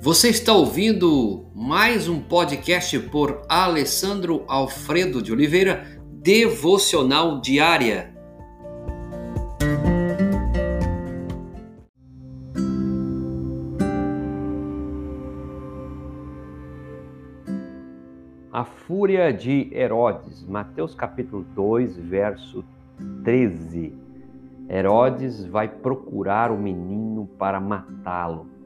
Você está ouvindo mais um podcast por Alessandro Alfredo de Oliveira, Devocional Diária. A fúria de Herodes, Mateus capítulo 2, verso 13. Herodes vai procurar o menino para matá-lo.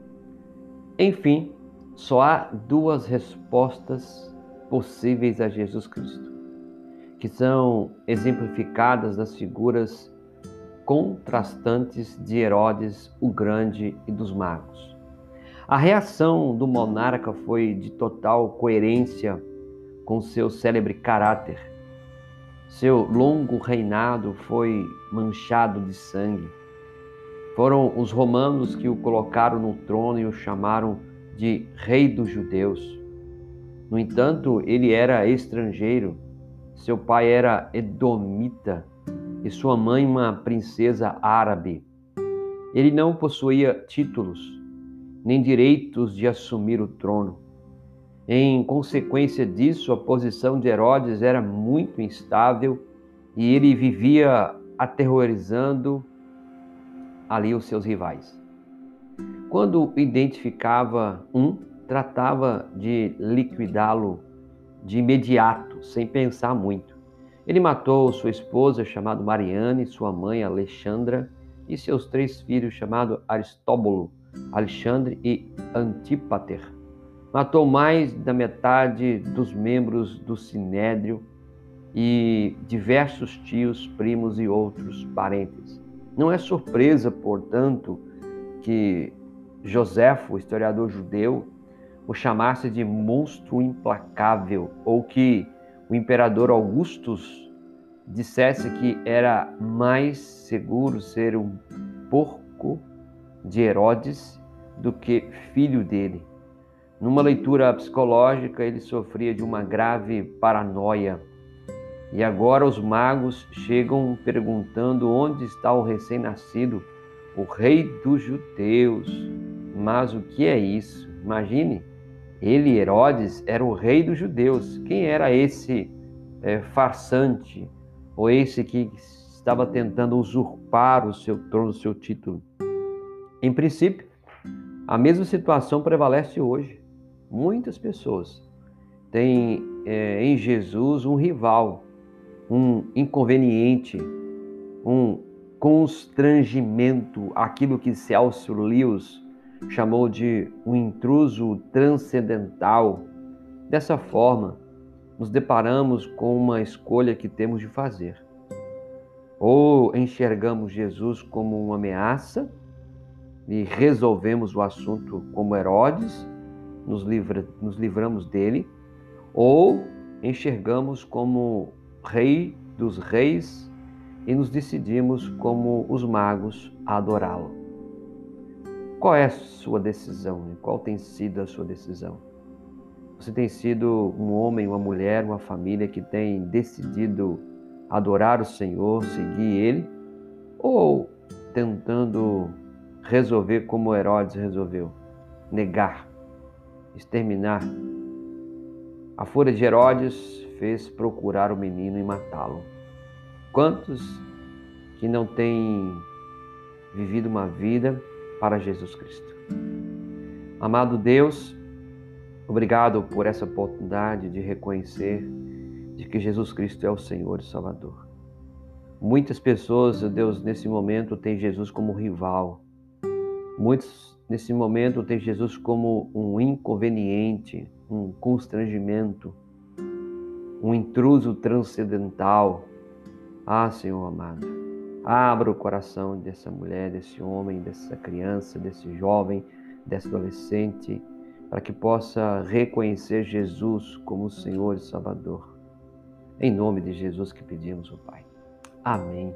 Enfim, só há duas respostas possíveis a Jesus Cristo, que são exemplificadas nas figuras contrastantes de Herodes o Grande e dos magos. A reação do monarca foi de total coerência com seu célebre caráter. Seu longo reinado foi manchado de sangue. Foram os romanos que o colocaram no trono e o chamaram de Rei dos Judeus. No entanto, ele era estrangeiro. Seu pai era edomita e sua mãe uma princesa árabe. Ele não possuía títulos nem direitos de assumir o trono. Em consequência disso, a posição de Herodes era muito instável e ele vivia aterrorizando ali os seus rivais. Quando identificava um, tratava de liquidá-lo de imediato, sem pensar muito. Ele matou sua esposa, chamada Mariane, sua mãe, Alexandra, e seus três filhos, chamados Aristóbulo, Alexandre e Antípater matou mais da metade dos membros do sinédrio e diversos tios, primos e outros parentes. Não é surpresa, portanto, que Joséfo, historiador judeu, o chamasse de monstro implacável, ou que o imperador Augustus dissesse que era mais seguro ser um porco de Herodes do que filho dele. Numa leitura psicológica, ele sofria de uma grave paranoia. E agora os magos chegam perguntando onde está o recém-nascido, o rei dos judeus. Mas o que é isso? Imagine, ele, Herodes, era o rei dos judeus. Quem era esse é, farsante, ou esse que estava tentando usurpar o seu trono, o seu título? Em princípio, a mesma situação prevalece hoje. Muitas pessoas têm é, em Jesus um rival, um inconveniente, um constrangimento, aquilo que Celso Lewis chamou de um intruso transcendental. Dessa forma, nos deparamos com uma escolha que temos de fazer. Ou enxergamos Jesus como uma ameaça e resolvemos o assunto como Herodes, nos, livra, nos livramos dele, ou enxergamos como Rei dos Reis e nos decidimos, como os magos, a adorá-lo. Qual é a sua decisão? Qual tem sido a sua decisão? Você tem sido um homem, uma mulher, uma família que tem decidido adorar o Senhor, seguir Ele, ou tentando resolver como Herodes resolveu, negar exterminar. A fúria de Herodes fez procurar o menino e matá-lo. Quantos que não têm vivido uma vida para Jesus Cristo? Amado Deus, obrigado por essa oportunidade de reconhecer de que Jesus Cristo é o Senhor e Salvador. Muitas pessoas, Deus, nesse momento têm Jesus como rival. Muitos nesse momento tem Jesus como um inconveniente, um constrangimento, um intruso transcendental. Ah, Senhor amado, abra o coração dessa mulher, desse homem, dessa criança, desse jovem, desse adolescente, para que possa reconhecer Jesus como Senhor e Salvador. Em nome de Jesus que pedimos, o Pai. Amém.